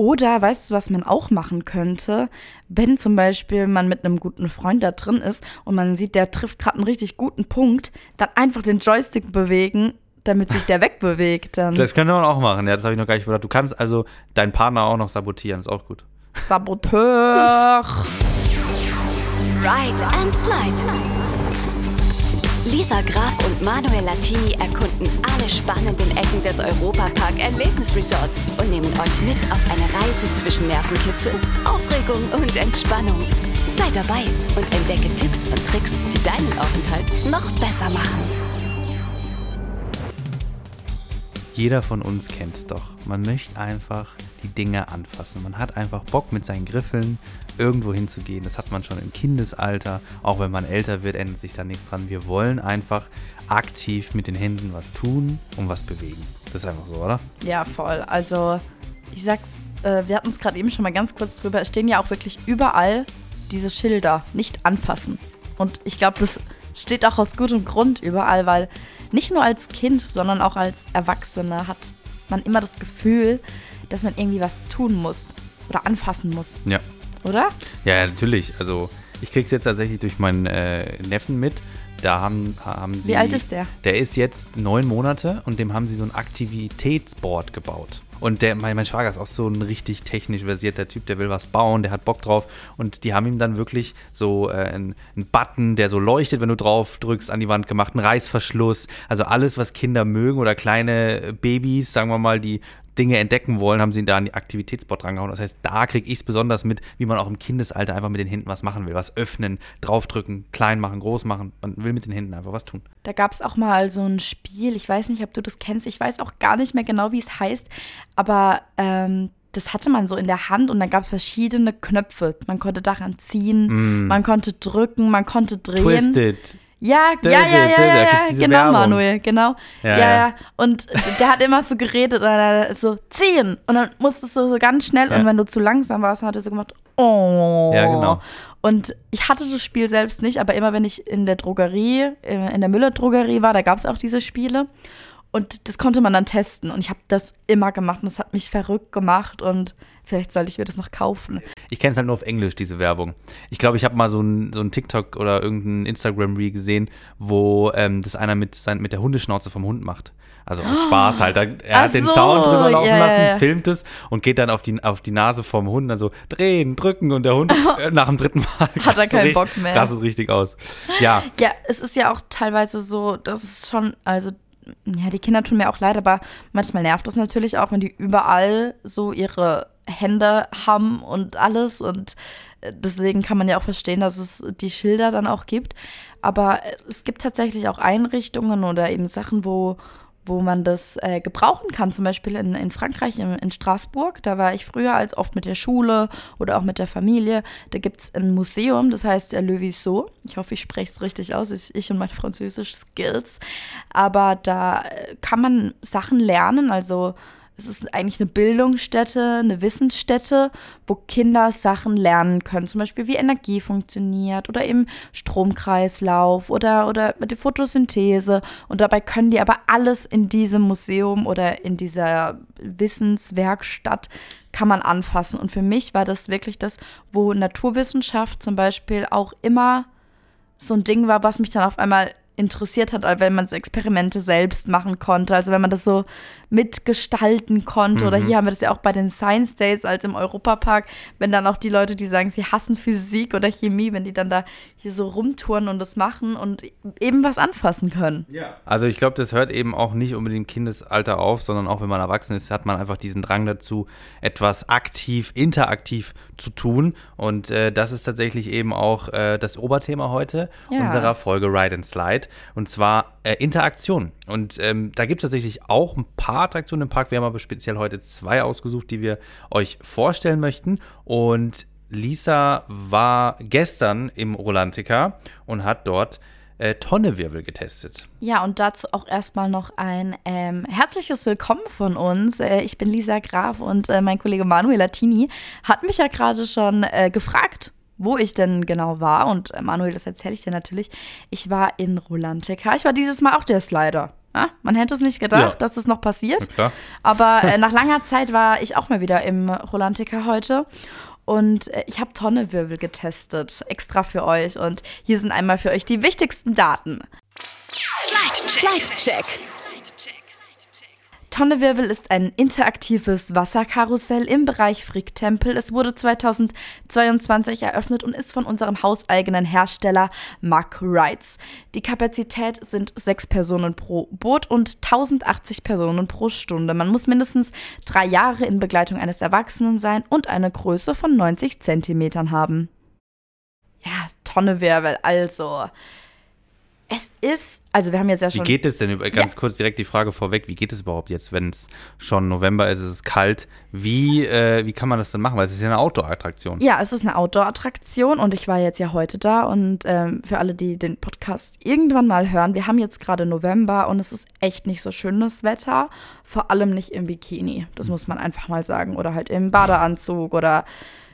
Oder weißt du, was man auch machen könnte, wenn zum Beispiel man mit einem guten Freund da drin ist und man sieht, der trifft gerade einen richtig guten Punkt, dann einfach den Joystick bewegen, damit sich der wegbewegt. Dann. Das könnte man auch machen, ja, das habe ich noch gar nicht gedacht. Du kannst also deinen Partner auch noch sabotieren, ist auch gut. Saboteur! Ride and Slide. Lisa Graf und Manuel Latini erkunden alle spannenden Ecken des Europapark Erlebnisresorts und nehmen euch mit auf eine Reise zwischen Nervenkitzel, Aufregung und Entspannung. Sei dabei und entdecke Tipps und Tricks, die deinen Aufenthalt noch besser machen. Jeder von uns kennt es doch. Man möchte einfach die Dinge anfassen. Man hat einfach Bock mit seinen Griffeln irgendwo hinzugehen. Das hat man schon im Kindesalter. Auch wenn man älter wird, ändert sich da nichts dran. Wir wollen einfach aktiv mit den Händen was tun und was bewegen. Das ist einfach so, oder? Ja, voll. Also, ich sag's, äh, wir hatten es gerade eben schon mal ganz kurz drüber. Es stehen ja auch wirklich überall diese Schilder, nicht anfassen. Und ich glaube, das steht auch aus gutem Grund überall, weil nicht nur als Kind, sondern auch als Erwachsener hat man immer das Gefühl, dass man irgendwie was tun muss oder anfassen muss. Ja. Oder? Ja, natürlich. Also ich krieg's jetzt tatsächlich durch meinen äh, Neffen mit. Da haben, haben sie. Wie alt ist der? Der ist jetzt neun Monate und dem haben sie so ein Aktivitätsboard gebaut. Und der, mein, mein Schwager ist auch so ein richtig technisch versierter Typ, der will was bauen, der hat Bock drauf. Und die haben ihm dann wirklich so äh, einen, einen Button, der so leuchtet, wenn du drauf drückst, an die Wand gemacht, einen Reißverschluss. Also alles, was Kinder mögen oder kleine Babys, sagen wir mal, die Dinge entdecken wollen, haben sie ihn da an die Aktivitätsbot rangehauen. Das heißt, da kriege ich es besonders mit, wie man auch im Kindesalter einfach mit den Händen was machen will. Was öffnen, draufdrücken, klein machen, groß machen. Man will mit den Händen einfach was tun. Da gab es auch mal so ein Spiel, ich weiß nicht, ob du das kennst, ich weiß auch gar nicht mehr genau, wie es heißt, aber ähm, das hatte man so in der Hand und dann gab es verschiedene Knöpfe. Man konnte daran ziehen, mm. man konnte drücken, man konnte drehen. Twisted. Ja, ja, ja, ja, ja, ja, genau, Manuel, genau. Ja, ja, Und der hat immer so geredet, so ziehen. Und dann musstest du so ganz schnell, und wenn du zu langsam warst, hat er so gemacht, oh. Ja, genau. Und ich hatte das Spiel selbst nicht, aber immer wenn ich in der Drogerie, äh, in der Müller-Drogerie war, da gab es auch diese Spiele. Und das konnte man dann testen. Und ich habe das immer gemacht und das hat mich verrückt gemacht. Und vielleicht sollte ich mir das noch kaufen. Ich kenne es halt nur auf Englisch, diese Werbung. Ich glaube, ich habe mal so ein, so ein TikTok oder irgendein Instagram-Reel gesehen, wo ähm, das einer mit, sein, mit der Hundeschnauze vom Hund macht. Also aus Spaß halt. Er Ach hat den so, Sound drüber laufen yeah, lassen, filmt es und geht dann auf die, auf die Nase vom Hund, also drehen, drücken und der Hund äh, nach dem dritten Mal hat er keinen Bock mehr. Das ist richtig aus. Ja. Ja, es ist ja auch teilweise so, dass es schon, also ja, die Kinder tun mir auch leid, aber manchmal nervt das natürlich auch, wenn die überall so ihre Hände haben und alles. Und äh, deswegen kann man ja auch verstehen, dass es die Schilder dann auch gibt. Aber es gibt tatsächlich auch Einrichtungen oder eben Sachen, wo wo man das äh, gebrauchen kann. Zum Beispiel in, in Frankreich, in, in, Straßburg. Da war ich früher als oft mit der Schule oder auch mit der Familie. Da gibt es ein Museum, das heißt der Le Vissot. Ich hoffe, ich spreche es richtig aus. Ich, ich und meine französischen Skills. Aber da äh, kann man Sachen lernen. Also es ist eigentlich eine Bildungsstätte, eine Wissensstätte, wo Kinder Sachen lernen können. Zum Beispiel, wie Energie funktioniert oder eben Stromkreislauf oder, oder die Photosynthese. Und dabei können die aber alles in diesem Museum oder in dieser Wissenswerkstatt kann man anfassen. Und für mich war das wirklich das, wo Naturwissenschaft zum Beispiel auch immer so ein Ding war, was mich dann auf einmal interessiert hat, wenn man Experimente selbst machen konnte. Also wenn man das so mitgestalten konnte. Mhm. Oder hier haben wir das ja auch bei den Science Days als im Europapark, wenn dann auch die Leute, die sagen, sie hassen Physik oder Chemie, wenn die dann da hier so rumtouren und das machen und eben was anfassen können. Ja. Also ich glaube, das hört eben auch nicht unbedingt im Kindesalter auf, sondern auch wenn man erwachsen ist, hat man einfach diesen Drang dazu, etwas aktiv, interaktiv zu tun. Und äh, das ist tatsächlich eben auch äh, das Oberthema heute ja. unserer Folge Ride and Slide. Und zwar äh, Interaktion. Und ähm, da gibt es tatsächlich auch ein paar Attraktionen im Park. Wir haben aber speziell heute zwei ausgesucht, die wir euch vorstellen möchten. Und Lisa war gestern im Rolantica und hat dort äh, Tonnewirbel getestet. Ja, und dazu auch erstmal noch ein ähm, herzliches Willkommen von uns. Äh, ich bin Lisa Graf und äh, mein Kollege Manuel Latini hat mich ja gerade schon äh, gefragt, wo ich denn genau war. Und äh, Manuel, das erzähle ich dir natürlich. Ich war in Rolantica. Ich war dieses Mal auch der Slider. Ja, man hätte es nicht gedacht, Ja. dass das noch passiert. Aber äh, nach langer Zeit war ich auch mal wieder im Rolantica heute. Und äh, ich habe Tonnewirbel getestet, extra für euch. Und hier sind einmal für euch die wichtigsten Daten. Slide Slide Check. Tonnewirbel ist ein interaktives Wasserkarussell im Bereich Fricktempel. Es wurde 2022 eröffnet und ist von unserem hauseigenen Hersteller Mack Rides. Die Kapazität sind sechs Personen pro Boot und 1080 Personen pro Stunde. Man muss mindestens drei Jahre in Begleitung eines Erwachsenen sein und eine Größe von 90 Zentimetern haben. Ja, Tonnewirbel, also. Es ist, also wir haben jetzt ja Wie schon. geht es denn, ganz kurz direkt die Frage vorweg, wie geht es überhaupt jetzt, wenn es schon November ist, es ist kalt, wie, äh, wie kann man das denn machen, weil es ist ja eine Outdoor-Attraktion. Ja, es ist eine Outdoor-Attraktion und ich war jetzt ja heute da und ähm, für alle, die den Podcast irgendwann mal hören, wir haben jetzt gerade November und es ist echt nicht so schönes Wetter, vor allem nicht im Bikini, das muss man einfach mal sagen, oder halt im Badeanzug oder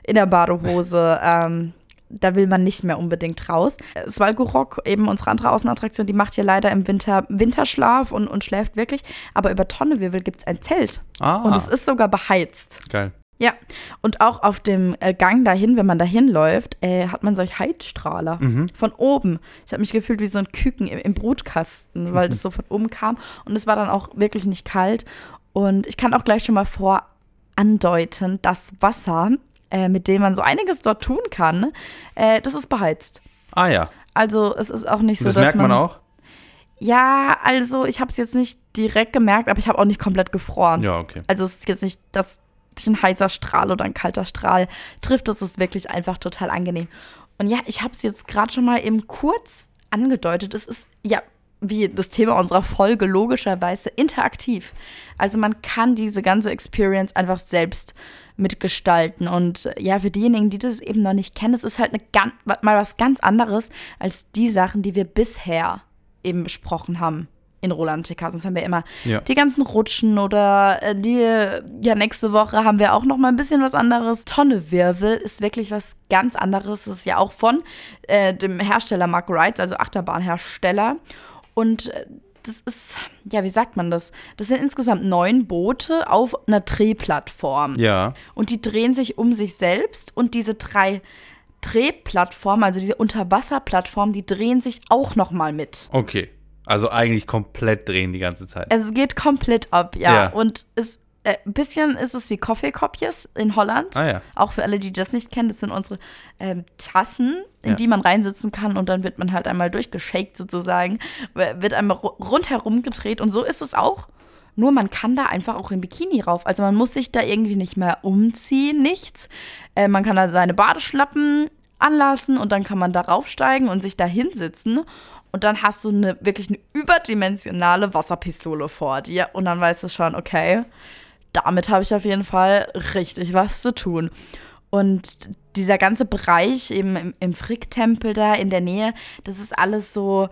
in der Badehose. ähm, da will man nicht mehr unbedingt raus. Svalgorok, eben unsere andere Außenattraktion, die macht ja leider im Winter Winterschlaf und, und schläft wirklich. Aber über Tonnewirbel gibt es ein Zelt. Ah. Und es ist sogar beheizt. Geil. Ja, und auch auf dem äh, Gang dahin, wenn man dahin läuft, äh, hat man solche Heizstrahler von oben. Ich habe mich gefühlt wie so ein Küken im, im Brutkasten, weil das so von oben kam. Und es war dann auch wirklich nicht kalt. Und ich kann auch gleich schon mal vorandeuten, das Wasser, äh, mit dem man so einiges dort tun kann, äh, das ist beheizt. Ah ja, Also es ist auch nicht so, das dass merkt man auch? Ja, also ich habe es jetzt nicht direkt gemerkt, aber ich habe auch nicht komplett gefroren. Ja, okay. Also es ist jetzt nicht, dass dich ein heißer Strahl oder ein kalter Strahl trifft. Das ist wirklich einfach total angenehm. Und ja, ich habe es jetzt gerade schon mal eben kurz angedeutet. Es ist ja wie das Thema unserer Folge logischerweise interaktiv. Also man kann diese ganze Experience einfach selbst mitgestalten. Und ja, für diejenigen, die das eben noch nicht kennen, es ist halt eine ganz, mal was ganz anderes als die Sachen, die wir bisher eben besprochen haben in Rolantica. Sonst haben wir immer Ja. die ganzen Rutschen oder äh, die, ja, nächste Woche haben wir auch noch mal ein bisschen was anderes. Tonnewirbel ist wirklich was ganz anderes. Das ist ja auch von äh, dem Hersteller Mark Rides, also Achterbahnhersteller. Und äh, das ist, ja, wie sagt man das? Das sind insgesamt neun Boote auf einer Drehplattform. Ja. Und die drehen sich um sich selbst und diese drei Drehplattformen, also diese Unterwasserplattformen, die drehen sich auch noch mal mit. Okay. Also eigentlich komplett drehen die ganze Zeit. Es geht komplett ab, ja. Ja. Und es äh, ein bisschen ist es wie Coffee-Kopjes in Holland. Ah ja. Auch für alle, die das nicht kennen, das sind unsere ähm, Tassen, in Ja. die man reinsitzen kann und dann wird man halt einmal durchgeschakt sozusagen, wird einmal ru- rundherum gedreht und so ist es auch. Nur man kann da einfach auch im Bikini rauf. Also man muss sich da irgendwie nicht mehr umziehen, nichts. Äh, man kann da seine Badeschlappen anlassen und dann kann man da raufsteigen und sich da hinsitzen. Und dann hast du eine wirklich eine überdimensionale Wasserpistole vor dir. Und dann weißt du schon, okay, damit habe ich auf jeden Fall richtig was zu tun. Und dieser ganze Bereich eben im, im Fricktempel da in der Nähe, das ist alles so,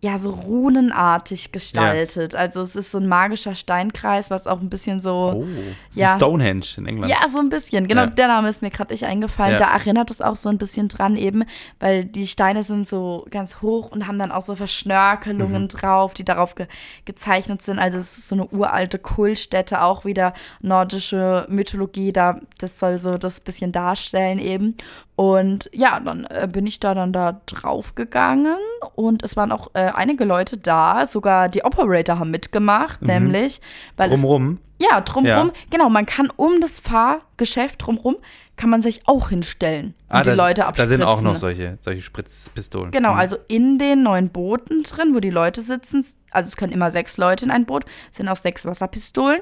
ja, so runenartig gestaltet. Also es ist so ein magischer Steinkreis, was auch ein bisschen so. Oh. Ja. Stonehenge in England. Ja, so ein bisschen. Genau, Ja. der Name ist mir gerade nicht eingefallen. Ja. Da erinnert es auch so ein bisschen dran eben, weil die Steine sind so ganz hoch und haben dann auch so Verschnörkelungen Mhm. drauf, die darauf ge gezeichnet sind. Also es ist so eine uralte Kultstätte, auch wieder nordische Mythologie, da das soll so das bisschen darstellen eben. Und ja, dann äh, bin ich da dann da drauf gegangen und es waren auch äh, einige Leute da, sogar die Operator haben mitgemacht, nämlich, weil es Drumrum. ja, drumrum. Ja. Genau, man kann um das Fahrgeschäft drumrum, kann man sich auch hinstellen und Ah, die da, Leute da abspritzen. sind auch noch solche, solche Spritzpistolen. Genau, Mhm. also in den neuen Booten drin, wo die Leute sitzen, also es können immer sechs Leute in ein Boot, sind auch sechs Wasserpistolen.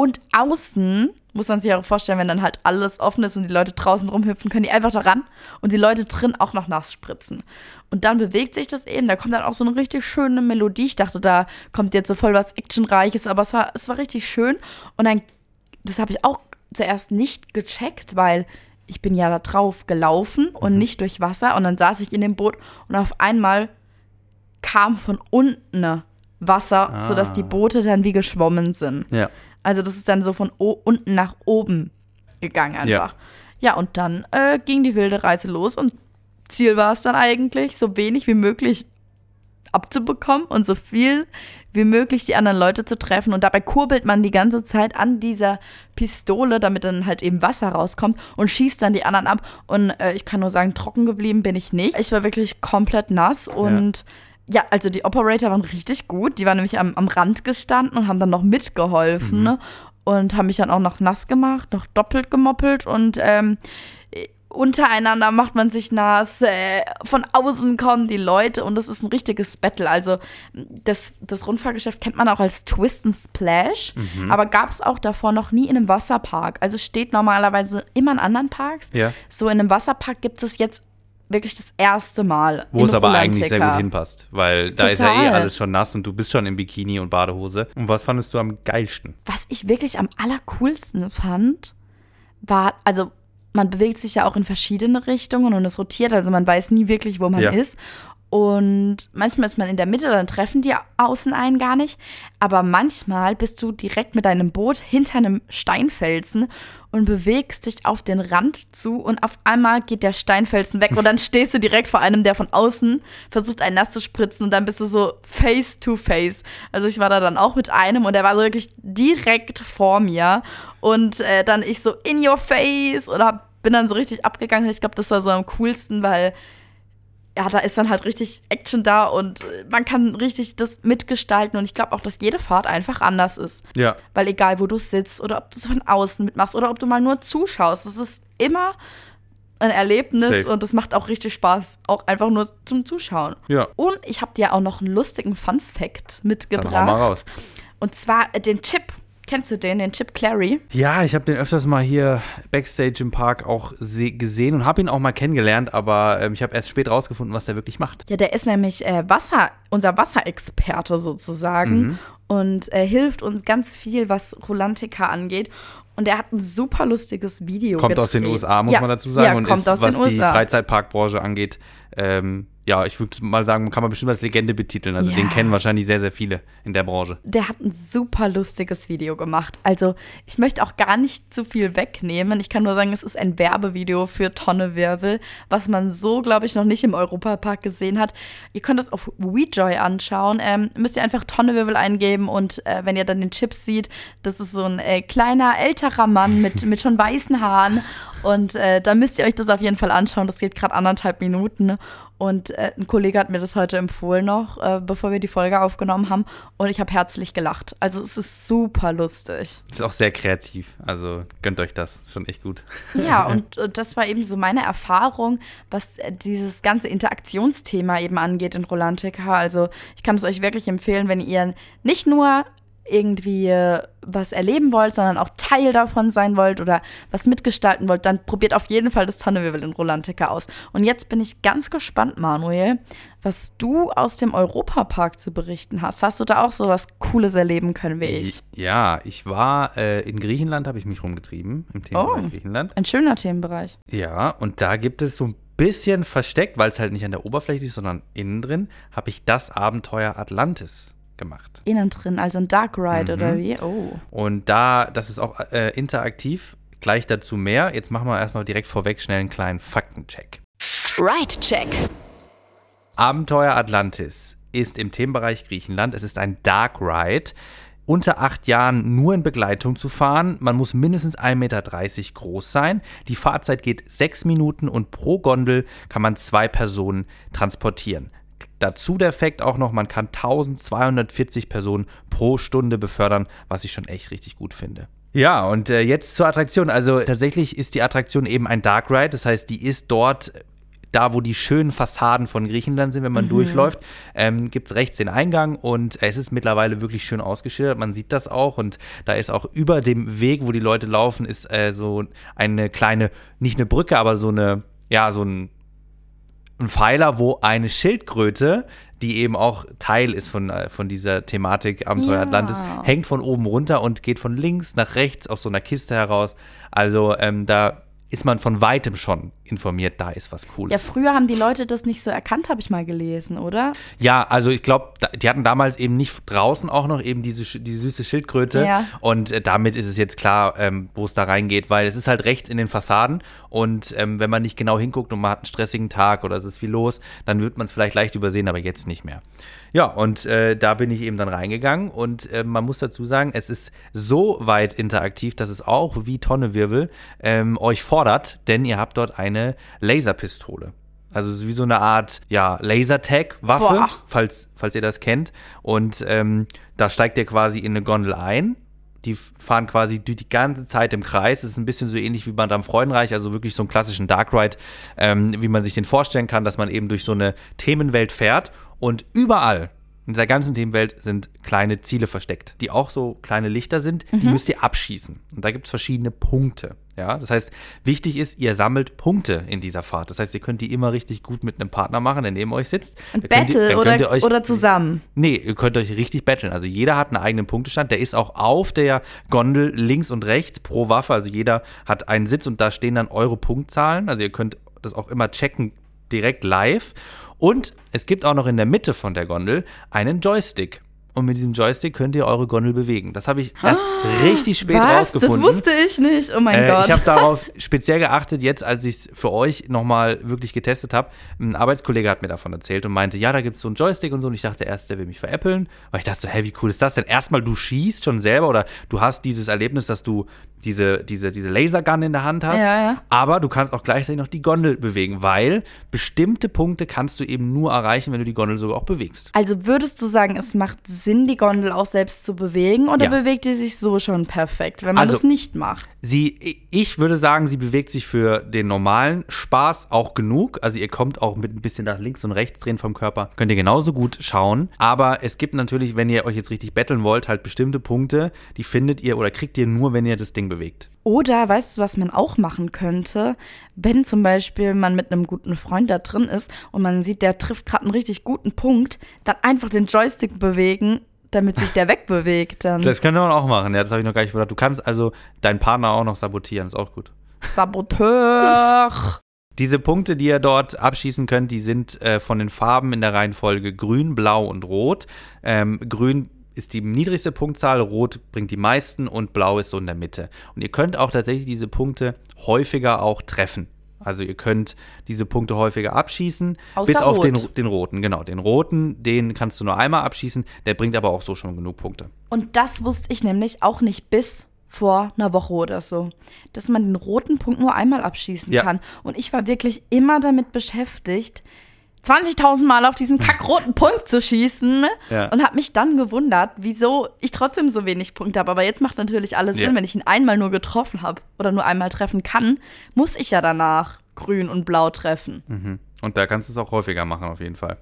Und außen muss man sich auch vorstellen, wenn dann halt alles offen ist und die Leute draußen rumhüpfen, können die einfach da ran und die Leute drin auch noch nass spritzen. Und dann bewegt sich das eben, da kommt dann auch so eine richtig schöne Melodie. Ich dachte, da kommt jetzt so voll was Actionreiches, aber es war, es war richtig schön. Und dann, das habe ich auch zuerst nicht gecheckt, weil ich bin ja da drauf gelaufen und nicht durch Wasser. Und dann saß ich in dem Boot und auf einmal kam von unten Wasser, Ah. sodass die Boote dann wie geschwommen sind. Ja. Also das ist dann so von unten nach oben gegangen einfach. Ja, und dann äh, ging die wilde Reise los und Ziel war es dann eigentlich, so wenig wie möglich abzubekommen und so viel wie möglich die anderen Leute zu treffen. Und dabei kurbelt man die ganze Zeit an dieser Pistole, damit dann halt eben Wasser rauskommt und schießt dann die anderen ab. Und äh, ich kann nur sagen, trocken geblieben bin ich nicht. Ich war wirklich komplett nass und ja, also die Operator waren richtig gut. Die waren nämlich am, am Rand gestanden und haben dann noch mitgeholfen Mhm. ne? und haben mich dann auch noch nass gemacht, noch doppelt gemoppelt und ähm, untereinander macht man sich nass, äh, von außen kommen die Leute und das ist ein richtiges Battle. Also das, das Rundfahrgeschäft kennt man auch als Twist and Splash, Mhm. aber gab es auch davor noch nie in einem Wasserpark. Also steht normalerweise immer in anderen Parks. Ja. So in einem Wasserpark gibt es jetzt wirklich das erste Mal. Wo es aber eigentlich sehr gut hinpasst, weil da ist ja eh alles schon nass und du bist schon im Bikini und Badehose. Und was fandest du am geilsten? Was ich wirklich am allercoolsten fand, war, also man bewegt sich ja auch in verschiedene Richtungen und es rotiert, also man weiß nie wirklich, wo man Ja. ist. Und manchmal ist man in der Mitte, dann treffen die außen einen gar nicht. Aber manchmal bist du direkt mit deinem Boot hinter einem Steinfelsen und bewegst dich auf den Rand zu und auf einmal geht der Steinfelsen weg und dann stehst du direkt vor einem, der von außen versucht, einen nass zu spritzen und dann bist du so face to face. Also ich war da dann auch mit einem und der war wirklich direkt vor mir und äh, dann ich so in your face hab, bin dann so richtig abgegangen. Ich glaube, das war so am coolsten, weil ja, da ist dann halt richtig Action da und äh, man kann richtig das mitgestalten und ich glaube auch, dass jede Fahrt einfach anders ist. Ja. Weil egal, wo du sitzt oder ob du es von außen mitmachst oder ob du mal nur zuschaust, es ist immer ein Erlebnis Safe. und es macht auch richtig Spaß, auch einfach nur zum Zuschauen. Ja. Und ich habe dir auch noch einen lustigen Fun-Fact Dann mitgebracht. hau mal raus. Und zwar äh, den Chip. Kennst du den, den Chip Clary? Ja, ich habe den öfters mal hier backstage im Park auch se- gesehen und habe ihn auch mal kennengelernt, aber ähm, ich habe erst spät rausgefunden, was der wirklich macht. Ja, der ist nämlich äh, Wasser, unser Wasserexperte sozusagen Mhm. und äh, hilft uns ganz viel, was Rolantica angeht. Und er hat ein super lustiges Video Kommt aus den gedreht. USA, muss ja, man dazu sagen, Ja, und kommt ist, was die. Freizeitparkbranche angeht, ähm, ja, ich würde mal sagen, kann man bestimmt als Legende betiteln. Also Ja. den kennen wahrscheinlich sehr, sehr viele in der Branche. der hat ein super lustiges Video gemacht. Also, ich möchte auch gar nicht zu viel wegnehmen. Ich kann nur sagen, es ist ein Werbevideo für Tonne Wirbel, was man so, glaube ich, noch nicht im Europapark gesehen hat. Ihr könnt das auf WeJoy anschauen. Ähm, müsst ihr einfach Tonne Wirbel eingeben und äh, wenn ihr dann den Chips seht, das ist so ein äh, kleiner, älterer Mann mit, mit schon weißen Haaren. Und äh, da müsst ihr euch das auf jeden Fall anschauen. Das geht gerade anderthalb Minuten. Und äh, ein Kollege hat mir das heute empfohlen noch, äh, bevor wir die Folge aufgenommen haben. Und ich habe herzlich gelacht. Also es ist super lustig. Ist auch sehr kreativ. Also gönnt euch das. Ist schon echt gut. Ja, und äh, das war eben so meine Erfahrung, was äh, dieses ganze Interaktionsthema eben angeht in Rolantica. Also ich kann es euch wirklich empfehlen, wenn ihr nicht nur irgendwie äh, was erleben wollt, sondern auch Teil davon sein wollt oder was mitgestalten wollt, dann probiert auf jeden Fall das Tonnenwirbel in Rolantica aus. Und jetzt bin ich ganz gespannt, Manuel, was du aus dem Europapark zu berichten hast. Hast du da auch so was Cooles erleben können wie ich? Ja, ich war äh, in Griechenland, habe ich mich rumgetrieben, im Themenbereich Oh. Griechenland. Ein schöner Themenbereich. Ja, und da gibt es so ein bisschen versteckt, weil es halt nicht an der Oberfläche ist, sondern innen drin, habe ich das Abenteuer Atlantis gemacht. Innen drin, also ein Dark Ride Mhm. oder wie? Oh. Und da, das ist auch äh, interaktiv, gleich dazu mehr. Jetzt machen wir erstmal direkt vorweg schnell einen kleinen Faktencheck. Right Check. Abenteuer Atlantis ist im Themenbereich Griechenland. Es ist ein Dark Ride. Unter acht Jahren nur in Begleitung zu fahren. Man muss mindestens 1,30 Meter groß sein. Die Fahrzeit geht sechs Minuten und pro Gondel kann man zwei Personen transportieren. Dazu der Fakt auch noch, man kann 1240 Personen pro Stunde befördern, was ich schon echt richtig gut finde. Ja, und äh, jetzt zur Attraktion. Also tatsächlich ist die Attraktion eben ein Dark Ride. Das heißt, die ist dort da, wo die schönen Fassaden von Griechenland sind, wenn man durchläuft, ähm, gibt es rechts den Eingang und es ist mittlerweile wirklich schön ausgeschildert. Man sieht das auch und da ist auch über dem Weg, wo die Leute laufen, ist äh, so eine kleine, nicht eine Brücke, aber so eine, ja, so ein, ein Pfeiler, wo eine Schildkröte, die eben auch Teil ist von, äh, von dieser Thematik Abenteuer Ja. Atlantis, hängt von oben runter und geht von links nach rechts aus so einer Kiste heraus. Also ähm, da ist man von weitem schon informiert, da ist was Cooles. Ja, früher haben die Leute das nicht so erkannt, habe ich mal gelesen, oder? Ja, also ich glaube, die hatten damals eben nicht draußen auch noch eben diese, die süße Schildkröte. Ja. Und äh, damit ist es jetzt klar, ähm, wo es da reingeht, weil es ist halt rechts in den Fassaden. Und ähm, wenn man nicht genau hinguckt und man hat einen stressigen Tag oder es ist viel los, dann wird man es vielleicht leicht übersehen, aber jetzt nicht mehr. Ja, und äh, da bin ich eben dann reingegangen und äh, man muss dazu sagen, es ist so weit interaktiv, dass es auch wie Tonnewirbel ähm, euch fordert, denn ihr habt dort eine Laserpistole. Also wie so eine Art, ja, Lasertag-Waffe, falls, falls ihr das kennt. Und ähm, da steigt ihr quasi in eine Gondel ein. Die fahren quasi die, die ganze Zeit im Kreis. Das ist ein bisschen so ähnlich wie Madame Freudenreich, also wirklich so einen klassischen Dark Ride, ähm, wie man sich den vorstellen kann, dass man eben durch so eine Themenwelt fährt und überall in dieser ganzen Themenwelt sind kleine Ziele versteckt, die auch so kleine Lichter sind, die müsst ihr abschießen. Und da gibt es verschiedene Punkte. Ja, das heißt, wichtig ist, ihr sammelt Punkte in dieser Fahrt. Das heißt, ihr könnt die immer richtig gut mit einem Partner machen, der neben euch sitzt. Ihr- Battle ihr oder, euch- oder zusammen. Nee, ihr könnt euch richtig battlen. Also jeder hat einen eigenen Punktestand. Der ist auch auf der Gondel links und rechts pro Waffe. Also jeder hat einen Sitz und da stehen dann eure Punktzahlen. Also ihr könnt das auch immer checken direkt live. Und es gibt auch noch in der Mitte von der Gondel einen Joystick. Und mit diesem Joystick könnt ihr eure Gondel bewegen. Das habe ich erst richtig spät Was? Das rausgefunden. wusste ich nicht. Oh mein Äh, Gott. ich habe darauf speziell geachtet, jetzt als ich es für euch nochmal wirklich getestet habe. Ein Arbeitskollege hat mir davon erzählt und meinte, ja, da gibt es so einen Joystick und so. Und ich dachte erst, der will mich veräppeln. Weil ich dachte so, hä, wie cool ist das denn? Erstmal, du schießt schon selber oder du hast dieses Erlebnis, dass du diese, diese, diese Lasergun in der Hand hast. Ja, ja. Aber du kannst auch gleichzeitig noch die Gondel bewegen, weil bestimmte Punkte kannst du eben nur erreichen, wenn du die Gondel sogar auch bewegst. also würdest du sagen, es macht Sinn, die Gondel auch selbst zu bewegen oder Ja. bewegt die sich so schon perfekt, wenn man Also- das nicht macht? Sie, ich würde sagen, sie bewegt sich für den normalen Spaß auch genug. Also ihr kommt auch mit ein bisschen nach links und rechts drehen vom Körper. Könnt ihr genauso gut schauen. Aber es gibt natürlich, wenn ihr euch jetzt richtig betteln wollt, halt bestimmte Punkte, die findet ihr oder kriegt ihr nur, wenn ihr das Ding bewegt. Oder weißt du, was man auch machen könnte, wenn zum Beispiel man mit einem guten Freund da drin ist und man sieht, der trifft gerade einen richtig guten Punkt, dann einfach den Joystick bewegen, damit sich der wegbewegt. Dann Das könnte man auch machen, ja, das habe ich noch gar nicht gedacht. Du kannst also deinen Partner auch noch sabotieren, ist auch gut. Saboteur. Diese Punkte, die ihr dort abschießen könnt, die sind äh, von den Farben in der Reihenfolge grün, blau und rot. Ähm, grün ist die niedrigste Punktzahl, rot bringt die meisten und blau ist so in der Mitte. Und ihr könnt auch tatsächlich diese Punkte häufiger auch treffen. Also ihr könnt diese Punkte häufiger abschießen, Außer bis auf den, rot. den roten. Genau, den roten, den kannst du nur einmal abschießen, der bringt aber auch so schon genug Punkte. Und das wusste ich nämlich auch nicht bis vor einer Woche oder so, dass man den roten Punkt nur einmal abschießen Ja. kann. Und ich war wirklich immer damit beschäftigt, 20.000 Mal auf diesen kackroten Punkt zu schießen Ja. und habe mich dann gewundert, wieso ich trotzdem so wenig Punkte habe. Aber jetzt macht natürlich alles Ja. Sinn, wenn ich ihn einmal nur getroffen habe oder nur einmal treffen kann, muss ich ja danach grün und blau treffen. Mhm. Und da kannst du es auch häufiger machen, auf jeden Fall.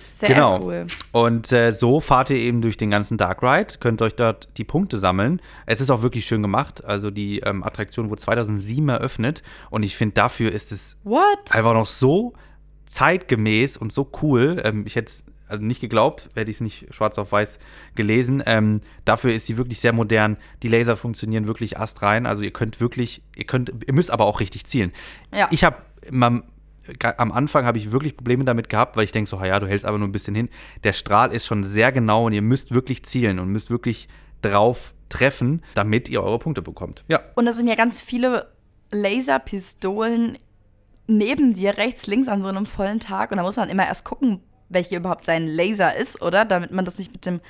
Sehr genau. cool. Und äh, so fahrt ihr eben durch den ganzen Dark Ride, könnt euch dort die Punkte sammeln. Es ist auch wirklich schön gemacht. Also die ähm, Attraktion wurde 2007 eröffnet und ich finde, dafür ist es What? einfach noch so zeitgemäß und so cool. Ähm, ich hätte es also nicht geglaubt, hätte ich es nicht schwarz auf weiß gelesen. Ähm, dafür ist sie wirklich sehr modern. Die Laser funktionieren wirklich astrein. Also ihr könnt wirklich, ihr könnt, ihr müsst aber auch richtig zielen. Ja. Ich habe am Anfang habe ich wirklich Probleme damit gehabt, weil ich denke so, ja, du hältst aber nur ein bisschen hin. Der Strahl ist schon sehr genau und ihr müsst wirklich zielen und müsst wirklich drauf treffen, damit ihr eure Punkte bekommt. Ja. Und es sind ja ganz viele Laserpistolen neben dir, rechts, links an so einem vollen Tag. Und da muss man immer erst gucken, welche überhaupt sein Laser ist, oder? Damit man das nicht mit dem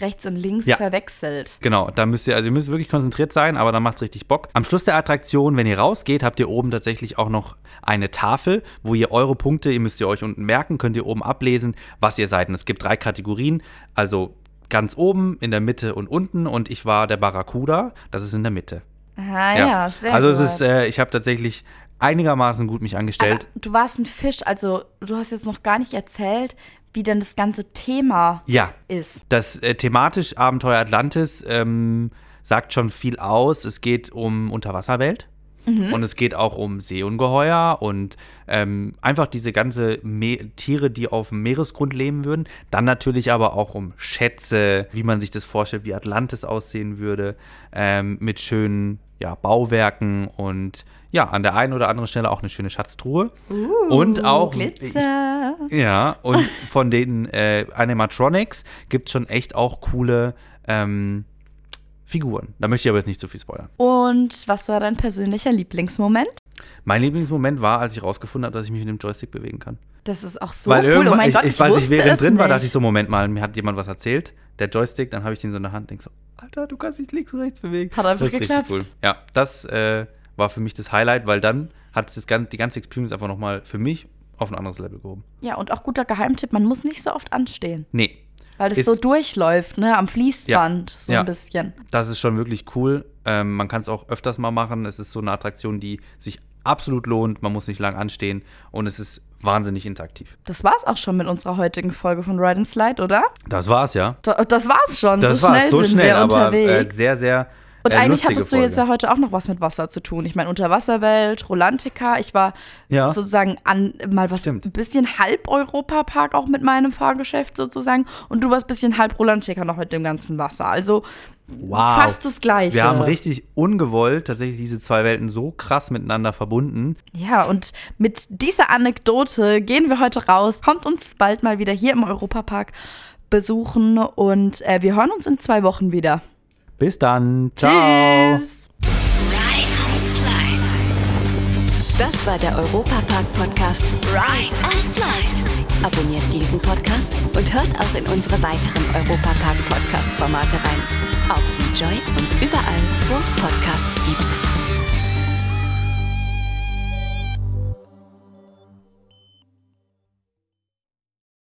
rechts und links Ja. verwechselt. Genau, da müsst ihr, also ihr müsst wirklich konzentriert sein, aber dann macht es richtig Bock. Am Schluss der Attraktion, wenn ihr rausgeht, habt ihr oben tatsächlich auch noch eine Tafel, wo ihr eure Punkte, ihr müsst ihr euch unten merken, könnt ihr oben ablesen, was ihr seid. Und es gibt drei Kategorien, also ganz oben, in der Mitte und unten. Und ich war der Barracuda, das ist in der Mitte. Ah ja, sehr also gut. es ist, äh, ich habe tatsächlich einigermaßen gut mich angestellt. Aber du warst ein Fisch, also du hast jetzt noch gar nicht erzählt, wie denn das ganze Thema ja, ist. Das äh, thematisch Abenteuer Atlantis ähm, sagt schon viel aus. Es geht um Unterwasserwelt. Und es geht auch um Seeungeheuer und ähm, einfach diese ganze Me Tiere, die auf dem Meeresgrund leben würden. Dann natürlich aber auch um Schätze, wie man sich das vorstellt, wie Atlantis aussehen würde, ähm, mit schönen ja, Bauwerken und ja, an der einen oder anderen Stelle auch eine schöne Schatztruhe. und auch. Glitzer. Ich, ja, und von den äh, Animatronics gibt es schon echt auch coole ähm, Figuren. Da möchte ich aber jetzt nicht zu viel spoilern. Und was war dein persönlicher Lieblingsmoment? Mein Lieblingsmoment war, als ich rausgefunden habe, dass ich mich mit dem Joystick bewegen kann. Das ist auch so Weil cool. Oh mein ich, Gott, ich, ich, als ich während drin war, nicht. dachte ich so, Moment mal, mir hat jemand was erzählt. Der Joystick, dann habe ich den so in der Hand, denk so, Alter, du kannst dich links und rechts bewegen. Hat einfach das geklappt. Richtig cool. Ja, das äh, war für mich das Highlight, weil dann hat es die ganze Experience einfach nochmal für mich auf ein anderes Level gehoben. Ja, und auch guter Geheimtipp, man muss nicht so oft anstehen. Nee, Weil das Ist- so durchläuft, ne? Am Fließband, so Ja. ein bisschen. das ist schon wirklich cool. Ähm, man kann es auch öfters mal machen. Es ist so eine Attraktion, die sich absolut lohnt. Man muss nicht lang anstehen und es ist wahnsinnig interaktiv. Das war's auch schon mit unserer heutigen Folge von Ride and Slide, oder? Das war's, ja. Da- Das war's schon. Das so war's, schnell so sind schnell, wir aber äh, unterwegs. sehr, sehr. Und äh, eigentlich hattest du jetzt ja Folge. heute auch noch was mit Wasser zu tun. Ich meine, Unterwasserwelt, Rolantica. Ich war Ja. sozusagen an mal was Stimmt. ein bisschen halb Europapark auch mit meinem Fahrgeschäft sozusagen. Und du warst ein bisschen halb Rolantica noch mit dem ganzen Wasser. Also Wow. fast das Gleiche. Wir haben richtig ungewollt tatsächlich diese zwei Welten so krass miteinander verbunden. Ja, und mit dieser Anekdote gehen wir heute raus. Kommt uns bald mal wieder hier im Europapark besuchen und äh, wir hören uns in zwei Wochen wieder. Bis dann. Ciao. Tschüss. Das war der Europapark-Podcast Ride and Slide. Abonniert diesen Podcast und hört auch in unsere weiteren Europapark-Podcast-Formate rein. Auf Enjoy und überall, wo es Podcasts gibt.